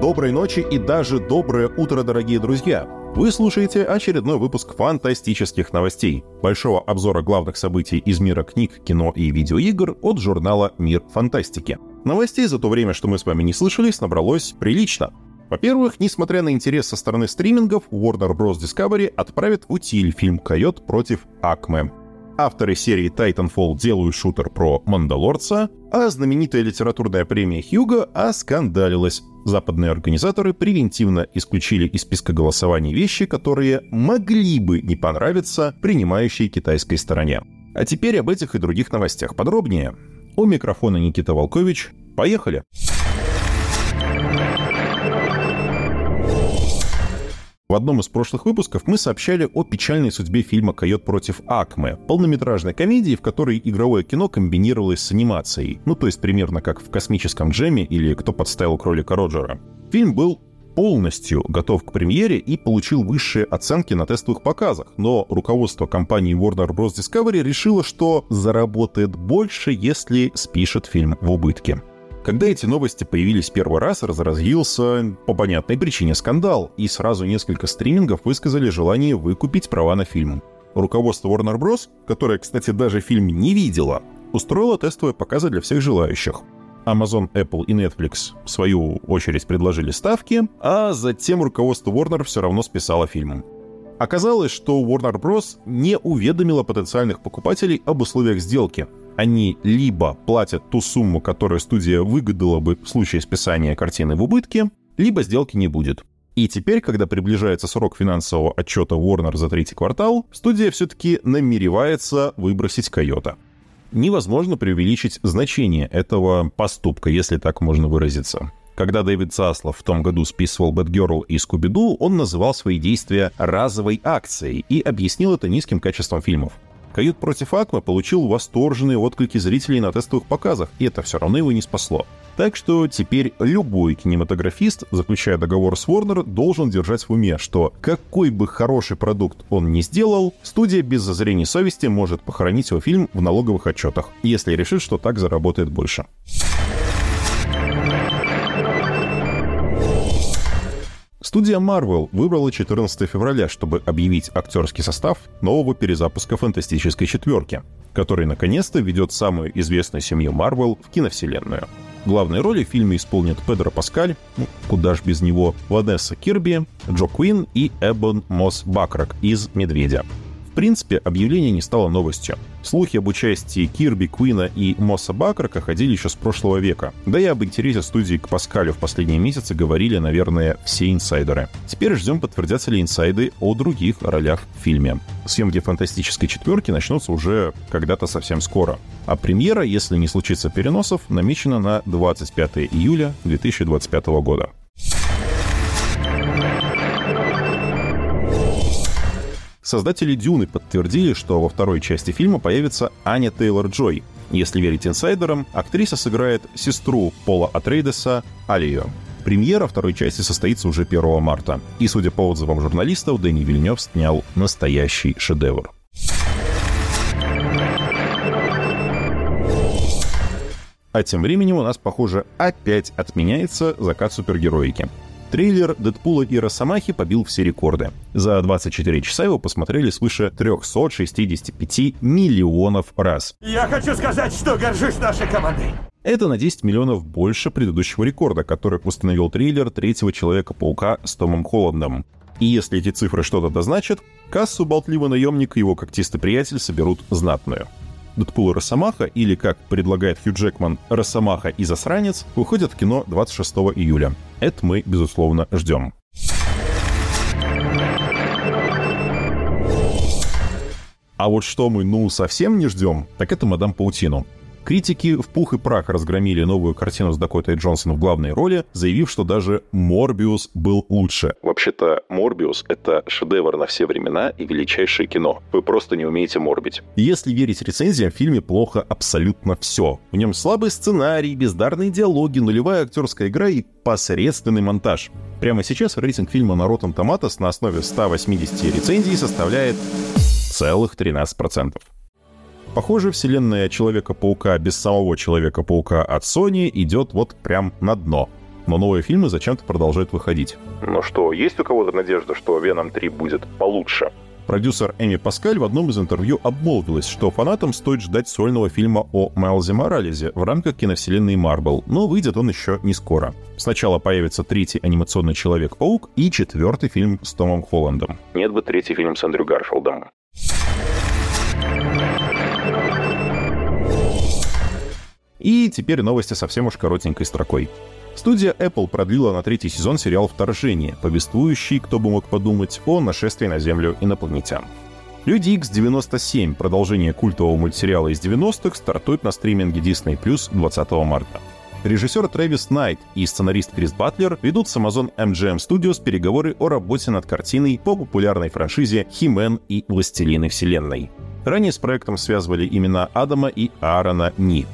доброй ночи и даже доброе утро, дорогие друзья. Вы слушаете очередной выпуск фантастических новостей, большого обзора главных событий из мира книг, кино и видеоигр от журнала «Мир фантастики». Новостей за то время, что мы с вами не слышались, набралось прилично. Во-первых, несмотря на интерес со стороны стримингов, Warner Bros. Discovery отправит в утиль фильм «Койот против Акме». Авторы серии Titanfall делают шутер про Мандалорца, а знаменитая литературная премия Хьюга оскандалилась. Западные организаторы превентивно исключили из списка голосований вещи, которые могли бы не понравиться принимающей китайской стороне. А теперь об этих и других новостях подробнее. У микрофона Никита Волкович. Поехали! В одном из прошлых выпусков мы сообщали о печальной судьбе фильма «Койот против Акме», полнометражной комедии, в которой игровое кино комбинировалось с анимацией, ну то есть примерно как в «Космическом джеме» или «Кто подставил кролика Роджера». Фильм был полностью готов к премьере и получил высшие оценки на тестовых показах, но руководство компании Warner Bros. Discovery решило, что заработает больше, если спишет фильм в убытке. Когда эти новости появились первый раз, разразился по понятной причине скандал, и сразу несколько стримингов высказали желание выкупить права на фильм. Руководство Warner Bros., которое, кстати, даже фильм не видело, устроило тестовые показы для всех желающих. Amazon, Apple и Netflix в свою очередь предложили ставки, а затем руководство Warner все равно списало фильм. Оказалось, что Warner Bros. не уведомила потенциальных покупателей об условиях сделки — они либо платят ту сумму, которую студия выгадала бы в случае списания картины в убытке, либо сделки не будет. И теперь, когда приближается срок финансового отчета Warner за третий квартал, студия все-таки намеревается выбросить Койота. Невозможно преувеличить значение этого поступка, если так можно выразиться. Когда Дэвид Заслов в том году списывал Бэтгерл и Скуби-Ду, он называл свои действия разовой акцией и объяснил это низким качеством фильмов. «Кают против Акма» получил восторженные отклики зрителей на тестовых показах, и это все равно его не спасло. Так что теперь любой кинематографист, заключая договор с Warner, должен держать в уме, что какой бы хороший продукт он ни сделал, студия без зазрений совести может похоронить его фильм в налоговых отчетах, если решит, что так заработает больше. Студия Marvel выбрала 14 февраля, чтобы объявить актерский состав нового перезапуска «Фантастической четверки», который наконец-то ведет самую известную семью Marvel в киновселенную. Главные роли в фильме исполнят Педро Паскаль, ну, куда ж без него, Ванесса Кирби, Джо Куин и Эбон Мосс Бакрак из «Медведя». В принципе, объявление не стало новостью. Слухи об участии Кирби, Куина и Мосса Бакрака ходили еще с прошлого века. Да и об интересе студии к Паскалю в последние месяцы говорили, наверное, все инсайдеры. Теперь ждем, подтвердятся ли инсайды о других ролях в фильме. Съемки «Фантастической четверки» начнутся уже когда-то совсем скоро. А премьера, если не случится переносов, намечена на 25 июля 2025 года. Создатели «Дюны» подтвердили, что во второй части фильма появится Аня Тейлор-Джой. Если верить инсайдерам, актриса сыграет сестру Пола Атрейдеса Алию. Премьера второй части состоится уже 1 марта. И, судя по отзывам журналистов, Дэнни Вильнев снял настоящий шедевр. А тем временем у нас, похоже, опять отменяется закат супергероики. Трейлер Дэдпула и Росомахи побил все рекорды. За 24 часа его посмотрели свыше 365 миллионов раз. Я хочу сказать, что горжусь нашей командой. Это на 10 миллионов больше предыдущего рекорда, который установил трейлер третьего Человека-паука с Томом Холландом. И если эти цифры что-то дозначат, кассу болтливый наемник и его когтистый приятель соберут знатную. Дэдпул и Росомаха, или, как предлагает Хью Джекман, Росомаха и Засранец, выходят в кино 26 июля. Это мы, безусловно, ждем. А вот что мы, ну, совсем не ждем, так это «Мадам Паутину». Критики в пух и прах разгромили новую картину с Дакотой Джонсон в главной роли, заявив, что даже «Морбиус» был лучше. Вообще-то «Морбиус» — это шедевр на все времена и величайшее кино. Вы просто не умеете морбить. Если верить рецензиям, в фильме плохо абсолютно все. В нем слабый сценарий, бездарные диалоги, нулевая актерская игра и посредственный монтаж. Прямо сейчас рейтинг фильма на Rotten Tomatoes на основе 180 рецензий составляет целых 13%. Похоже, вселенная Человека-паука без самого Человека-паука от Sony идет вот прям на дно. но новые фильмы зачем-то продолжают выходить. Но что, есть у кого-то надежда, что «Веном 3» будет получше? Продюсер Эми Паскаль в одном из интервью обмолвилась, что фанатам стоит ждать сольного фильма о Майлзе Моралезе в рамках киновселенной Марвел, но выйдет он еще не скоро. Сначала появится третий анимационный Человек-паук и четвертый фильм с Томом Холландом. Нет бы третий фильм с Эндрю Гарфилдом. И теперь новости совсем уж коротенькой строкой. Студия Apple продлила на третий сезон сериал «Вторжение», повествующий, кто бы мог подумать, о нашествии на Землю инопланетян. «Люди X 97», продолжение культового мультсериала из 90-х, стартует на стриминге Disney Plus 20 марта. Режиссер Трэвис Найт и сценарист Крис Батлер ведут с Amazon MGM Studios переговоры о работе над картиной по популярной франшизе «Химен» и «Властелины Вселенной». Ранее с проектом связывали имена Адама и Аарона Ни.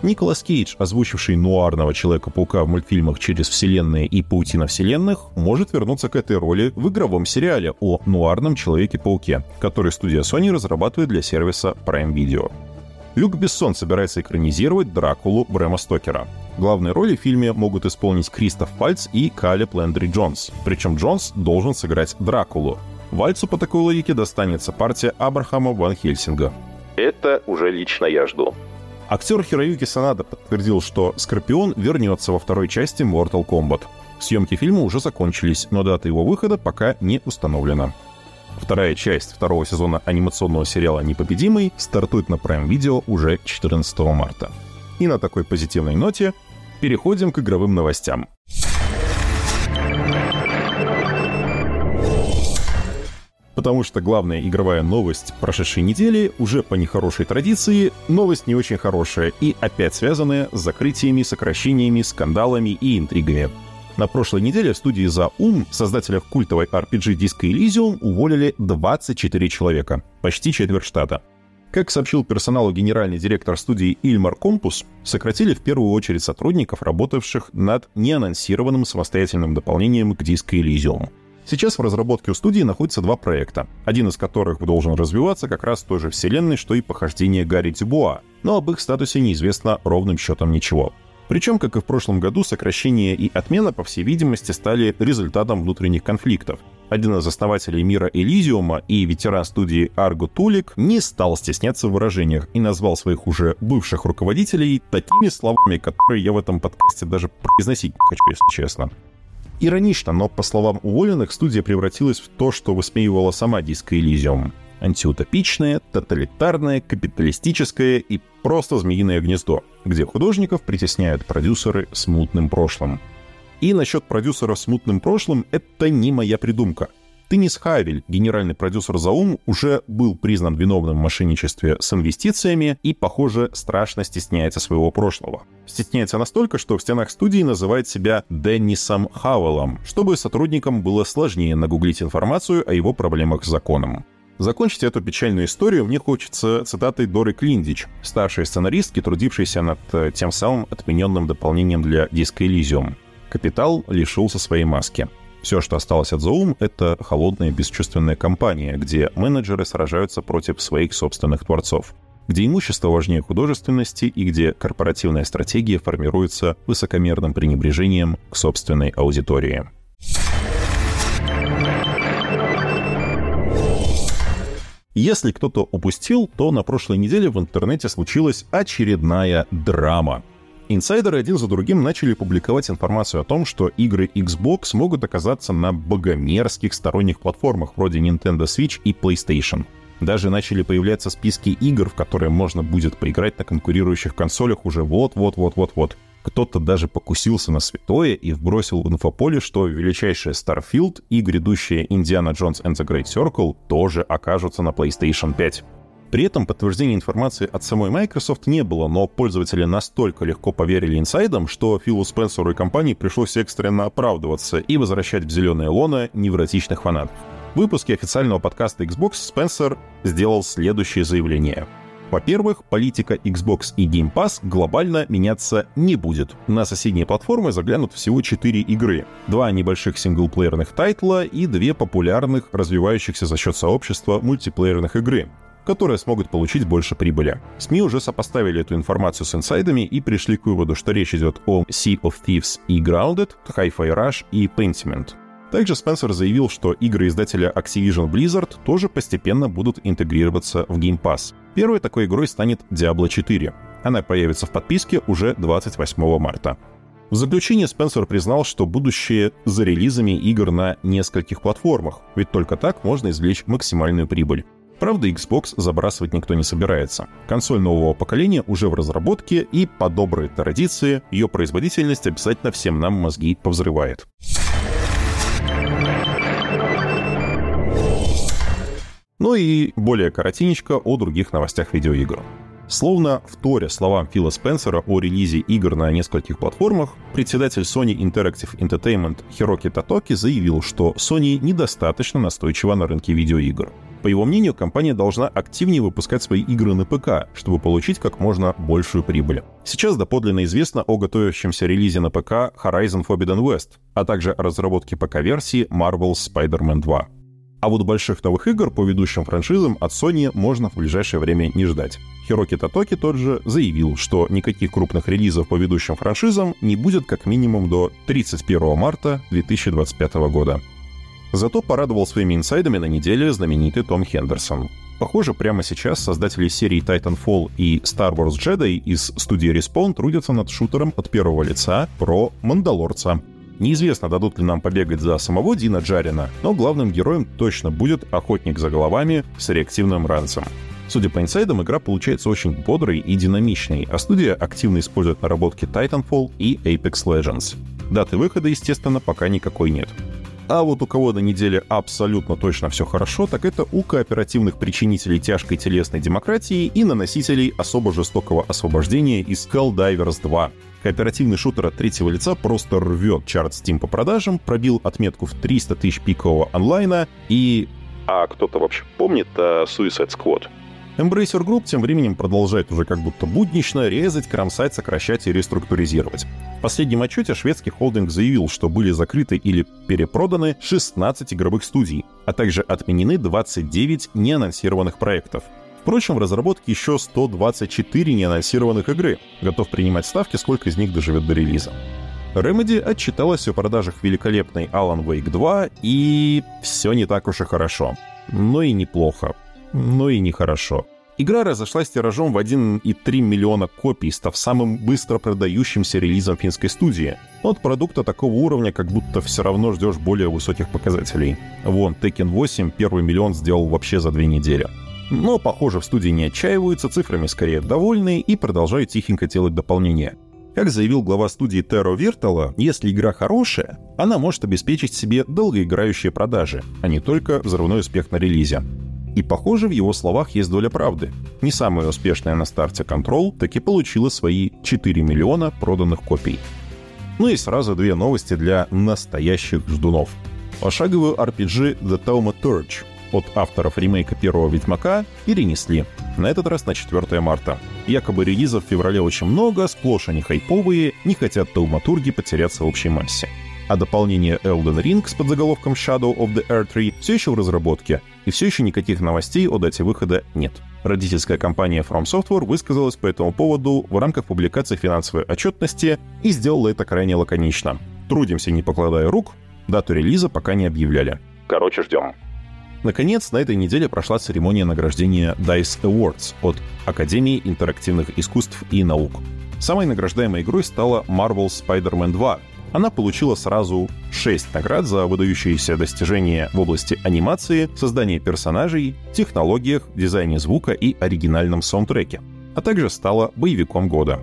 Николас Кейдж, озвучивший нуарного Человека-паука в мультфильмах «Через вселенные» и «Паутина вселенных», может вернуться к этой роли в игровом сериале о нуарном Человеке-пауке, который студия Sony разрабатывает для сервиса Prime Video. Люк Бессон собирается экранизировать Дракулу Брэма Стокера. Главные роли в фильме могут исполнить Кристоф Пальц и Калеб Лендри Джонс. Причем Джонс должен сыграть Дракулу. Вальцу по такой логике достанется партия Абрахама Ван Хельсинга. Это уже лично я жду. Актер Хироюки Санада подтвердил, что Скорпион вернется во второй части Mortal Kombat. Съемки фильма уже закончились, но дата его выхода пока не установлена. Вторая часть второго сезона анимационного сериала «Непобедимый» стартует на Prime Video уже 14 марта. И на такой позитивной ноте переходим к игровым новостям. Потому что главная игровая новость прошедшей недели уже по нехорошей традиции новость не очень хорошая и опять связанная с закрытиями, сокращениями, скандалами и интригами. На прошлой неделе в студии «За Ум» создателя культовой RPG Disco Elysium уволили 24 человека, почти четверть штата. Как сообщил персоналу генеральный директор студии Ильмар Компус, сократили в первую очередь сотрудников, работавших над неанонсированным самостоятельным дополнением к Disco Elysium — Сейчас в разработке у студии находятся два проекта, один из которых должен развиваться как раз в той же вселенной, что и похождение Гарри Дюбуа, но об их статусе неизвестно ровным счетом ничего. Причем, как и в прошлом году, сокращение и отмена, по всей видимости, стали результатом внутренних конфликтов. Один из основателей мира Элизиума и ветеран студии Арго Тулик не стал стесняться в выражениях и назвал своих уже бывших руководителей такими словами, которые я в этом подкасте даже произносить не хочу, если честно. Иронично, но, по словам уволенных, студия превратилась в то, что высмеивала сама Disco Elysium. Антиутопичное, тоталитарное, капиталистическое и просто змеиное гнездо, где художников притесняют продюсеры с мутным прошлым. И насчет продюсера с мутным прошлым — это не моя придумка. Теннис Хавель, генеральный продюсер Заум, уже был признан виновным в мошенничестве с инвестициями и, похоже, страшно стесняется своего прошлого. Стесняется настолько, что в стенах студии называет себя Деннисом Хауэллом, чтобы сотрудникам было сложнее нагуглить информацию о его проблемах с законом. Закончить эту печальную историю мне хочется цитатой Доры Клиндич, старшей сценаристки, трудившейся над э, тем самым отмененным дополнением для диска Elysium. Капитал лишился своей маски. Все, что осталось от Zoom, это холодная бесчувственная компания, где менеджеры сражаются против своих собственных творцов где имущество важнее художественности и где корпоративная стратегия формируется высокомерным пренебрежением к собственной аудитории. Если кто-то упустил, то на прошлой неделе в интернете случилась очередная драма. Инсайдеры один за другим начали публиковать информацию о том, что игры Xbox могут оказаться на богомерзких сторонних платформах вроде Nintendo Switch и PlayStation. Даже начали появляться списки игр, в которые можно будет поиграть на конкурирующих консолях уже вот-вот-вот-вот-вот. Кто-то даже покусился на святое и вбросил в инфополе, что величайшая Starfield и грядущая Indiana Jones and the Great Circle тоже окажутся на PlayStation 5. При этом подтверждения информации от самой Microsoft не было, но пользователи настолько легко поверили инсайдам, что Филу Спенсеру и компании пришлось экстренно оправдываться и возвращать в зеленое лоно невротичных фанатов. В выпуске официального подкаста Xbox Спенсер сделал следующее заявление. Во-первых, политика Xbox и Game Pass глобально меняться не будет. На соседние платформы заглянут всего 4 игры. Два небольших синглплеерных тайтла и две популярных, развивающихся за счет сообщества мультиплеерных игры которые смогут получить больше прибыли. СМИ уже сопоставили эту информацию с инсайдами и пришли к выводу, что речь идет о Sea of Thieves и Grounded, Hi-Fi Rush и Pentiment. Также Спенсер заявил, что игры издателя Activision Blizzard тоже постепенно будут интегрироваться в Game Pass. Первой такой игрой станет Diablo 4. Она появится в подписке уже 28 марта. В заключение Спенсер признал, что будущее за релизами игр на нескольких платформах, ведь только так можно извлечь максимальную прибыль. Правда, Xbox забрасывать никто не собирается. Консоль нового поколения уже в разработке, и по доброй традиции ее производительность обязательно всем нам мозги повзрывает. Ну и более коротенечко о других новостях видеоигр. Словно вторя словам Фила Спенсера о релизе игр на нескольких платформах, председатель Sony Interactive Entertainment Хироки Татоки заявил, что Sony недостаточно настойчива на рынке видеоигр. По его мнению, компания должна активнее выпускать свои игры на ПК, чтобы получить как можно большую прибыль. Сейчас доподлинно известно о готовящемся релизе на ПК Horizon Forbidden West, а также о разработке ПК-версии Marvel's Spider-Man 2. А вот больших новых игр по ведущим франшизам от Sony можно в ближайшее время не ждать. Хироки Татоки тот же заявил, что никаких крупных релизов по ведущим франшизам не будет как минимум до 31 марта 2025 года. Зато порадовал своими инсайдами на неделе знаменитый Том Хендерсон. Похоже, прямо сейчас создатели серий Titanfall и Star Wars Jedi из студии Respawn трудятся над шутером от первого лица про Мандалорца — Неизвестно, дадут ли нам побегать за самого Дина Джарина, но главным героем точно будет охотник за головами с реактивным ранцем. Судя по инсайдам, игра получается очень бодрой и динамичной, а студия активно использует наработки Titanfall и Apex Legends. Даты выхода, естественно, пока никакой нет. А вот у кого на неделе абсолютно точно все хорошо, так это у кооперативных причинителей тяжкой телесной демократии и наносителей особо жестокого освобождения из Divers 2. Кооперативный шутер от третьего лица просто рвет чарт Steam по продажам, пробил отметку в 300 тысяч пикового онлайна и... А кто-то вообще помнит uh, Suicide Squad? Embracer Group тем временем продолжает уже как будто буднично резать, кромсать, сокращать и реструктуризировать. В последнем отчете шведский холдинг заявил, что были закрыты или перепроданы 16 игровых студий, а также отменены 29 неанонсированных проектов. Впрочем, в разработке еще 124 неанонсированных игры. Готов принимать ставки, сколько из них доживет до релиза. Remedy отчиталась о продажах великолепной Alan Wake 2, и все не так уж и хорошо. Но и неплохо. Но и нехорошо. Игра разошлась тиражом в 1,3 миллиона копий, став самым быстро продающимся релизом финской студии. От продукта такого уровня как будто все равно ждешь более высоких показателей. Вон, Tekken 8 первый миллион сделал вообще за две недели. Но, похоже, в студии не отчаиваются, цифрами скорее довольны и продолжают тихенько делать дополнения. Как заявил глава студии Terro Virtual, если игра хорошая, она может обеспечить себе долгоиграющие продажи, а не только взрывной успех на релизе. И, похоже, в его словах есть доля правды. Не самая успешная на старте Control таки получила свои 4 миллиона проданных копий. Ну и сразу две новости для настоящих ждунов. Пошаговую RPG The Thaumaturge от авторов ремейка первого Ведьмака перенесли. На этот раз на 4 марта. Якобы релизов в феврале очень много, сплошь они хайповые, не хотят тауматурги потеряться в общей массе. А дополнение Elden Ring с подзаголовком Shadow of the Earth 3 все еще в разработке, и все еще никаких новостей о дате выхода нет. Родительская компания From Software высказалась по этому поводу в рамках публикации финансовой отчетности и сделала это крайне лаконично. Трудимся, не покладая рук, дату релиза пока не объявляли. Короче, ждем. Наконец, на этой неделе прошла церемония награждения DICE Awards от Академии интерактивных искусств и наук. Самой награждаемой игрой стала Marvel's Spider-Man 2. Она получила сразу 6 наград за выдающиеся достижения в области анимации, создания персонажей, технологиях, дизайне звука и оригинальном саундтреке, а также стала боевиком года.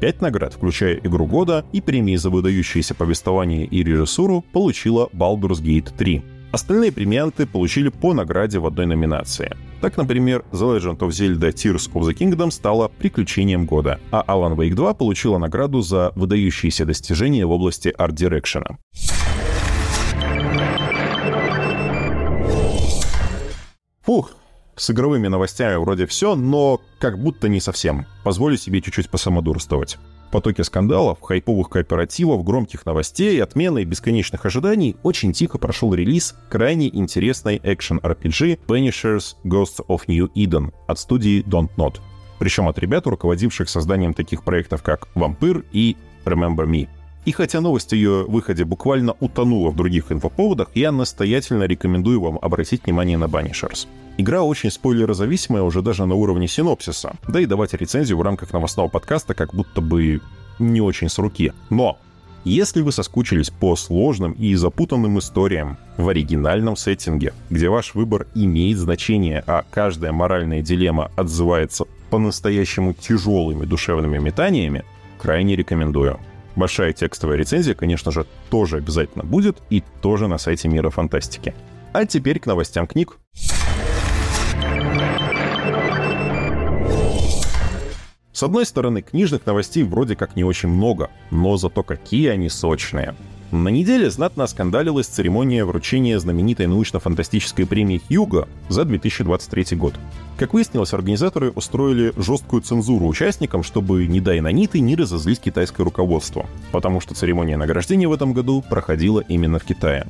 Пять наград, включая игру года и премии за выдающееся повествование и режиссуру, получила Baldur's Gate 3. Остальные премианты получили по награде в одной номинации. Так, например, The Legend of Zelda Tears of the Kingdom стала приключением года, а Alan Wake 2 получила награду за выдающиеся достижения в области арт-дирекшена. Фух, с игровыми новостями вроде все, но как будто не совсем. Позволю себе чуть-чуть посамодурствовать. Потоке скандалов, хайповых кооперативов, громких новостей, отмены и бесконечных ожиданий очень тихо прошел релиз крайне интересной экшен-RPG Punishers Ghosts of New Eden от студии Don't Not. Причем от ребят, руководивших созданием таких проектов, как Vampire и Remember Me. И хотя новость о ее выходе буквально утонула в других инфоповодах, я настоятельно рекомендую вам обратить внимание на Banishers. Игра очень спойлерозависимая уже даже на уровне синопсиса, да и давать рецензию в рамках новостного подкаста как будто бы не очень с руки. Но если вы соскучились по сложным и запутанным историям в оригинальном сеттинге, где ваш выбор имеет значение, а каждая моральная дилемма отзывается по-настоящему тяжелыми душевными метаниями, крайне рекомендую. Большая текстовая рецензия, конечно же, тоже обязательно будет и тоже на сайте Мира Фантастики. А теперь к новостям книг. С одной стороны, книжных новостей вроде как не очень много, но зато какие они сочные. На неделе знатно оскандалилась церемония вручения знаменитой научно-фантастической премии Хьюго за 2023 год. Как выяснилось, организаторы устроили жесткую цензуру участникам, чтобы, не дай на ниты, не разозлить китайское руководство, потому что церемония награждения в этом году проходила именно в Китае.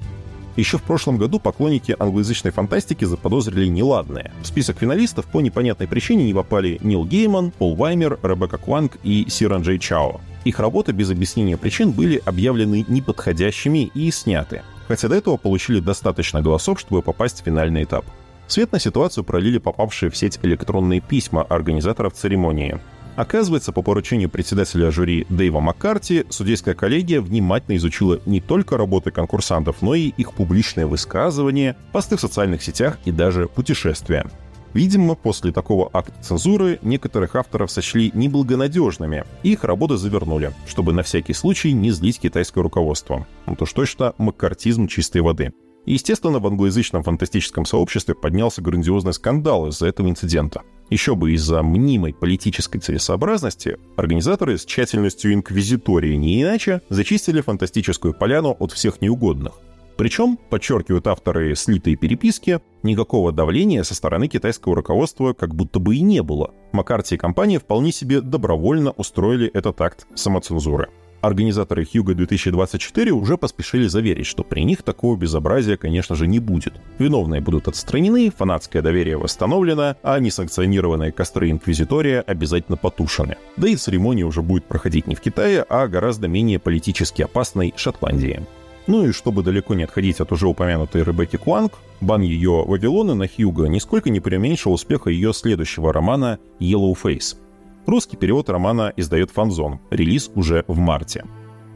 Еще в прошлом году поклонники англоязычной фантастики заподозрили неладное. В список финалистов по непонятной причине не попали Нил Гейман, Пол Ваймер, Ребекка Кванг и Сиран Джей Чао. Их работы без объяснения причин были объявлены неподходящими и сняты, хотя до этого получили достаточно голосов, чтобы попасть в финальный этап. Свет на ситуацию пролили попавшие в сеть электронные письма организаторов церемонии. Оказывается, по поручению председателя жюри Дэйва Маккарти, судейская коллегия внимательно изучила не только работы конкурсантов, но и их публичные высказывания, посты в социальных сетях и даже путешествия. Видимо, после такого акта цензуры некоторых авторов сочли неблагонадежными, и их работы завернули, чтобы на всякий случай не злить китайское руководство. Ну то что что маккартизм чистой воды. Естественно, в англоязычном фантастическом сообществе поднялся грандиозный скандал из-за этого инцидента. Еще бы из-за мнимой политической целесообразности организаторы с тщательностью инквизитории не иначе зачистили фантастическую поляну от всех неугодных. Причем, подчеркивают авторы слитой переписки, никакого давления со стороны китайского руководства как будто бы и не было. Маккарти и компания вполне себе добровольно устроили этот акт самоцензуры. Организаторы Хьюга 2024 уже поспешили заверить, что при них такого безобразия, конечно же, не будет. Виновные будут отстранены, фанатское доверие восстановлено, а несанкционированные костры Инквизитория обязательно потушены. Да и церемония уже будет проходить не в Китае, а гораздо менее политически опасной Шотландии. Ну и чтобы далеко не отходить от уже упомянутой Ребекки Куанг, бан ее Вавилона на Хьюга нисколько не преуменьшил успеха ее следующего романа «Yellow Face», Русский перевод романа издает Фанзон, релиз уже в марте.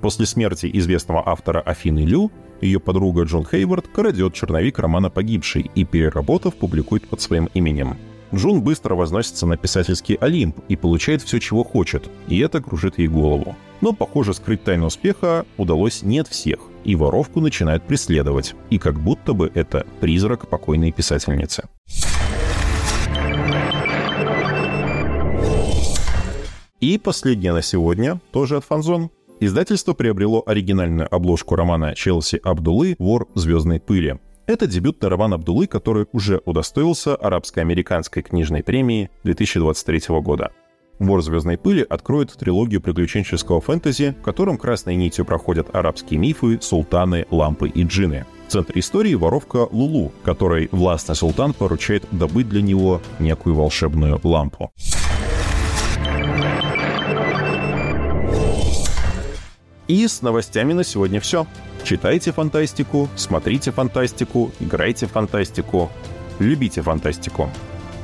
После смерти известного автора Афины Лю, ее подруга Джон Хейвард крадет черновик романа «Погибший» и, переработав, публикует под своим именем. Джун быстро возносится на писательский Олимп и получает все, чего хочет, и это кружит ей голову. Но, похоже, скрыть тайну успеха удалось не от всех, и воровку начинают преследовать, и как будто бы это призрак покойной писательницы. И последнее на сегодня, тоже от Фанзон. Издательство приобрело оригинальную обложку романа Челси Абдулы «Вор звездной пыли». Это дебютный роман Абдулы, который уже удостоился арабско-американской книжной премии 2023 года. «Вор звездной пыли» откроет трилогию приключенческого фэнтези, в котором красной нитью проходят арабские мифы, султаны, лампы и джины. В центре истории воровка Лулу, которой властный султан поручает добыть для него некую волшебную лампу. И с новостями на сегодня все. Читайте фантастику, смотрите фантастику, играйте в фантастику, любите фантастику.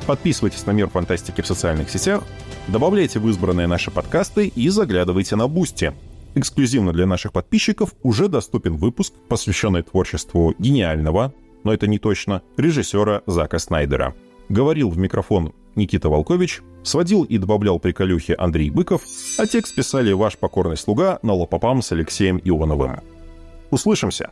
Подписывайтесь на Мир Фантастики в социальных сетях, добавляйте в избранные наши подкасты и заглядывайте на Boosty. Эксклюзивно для наших подписчиков уже доступен выпуск, посвященный творчеству гениального, но это не точно, режиссера Зака Снайдера. Говорил в микрофон Никита Волкович, сводил и добавлял приколюхи Андрей Быков, а текст писали ваш покорный слуга на лопопам с Алексеем Ионовым. Услышимся!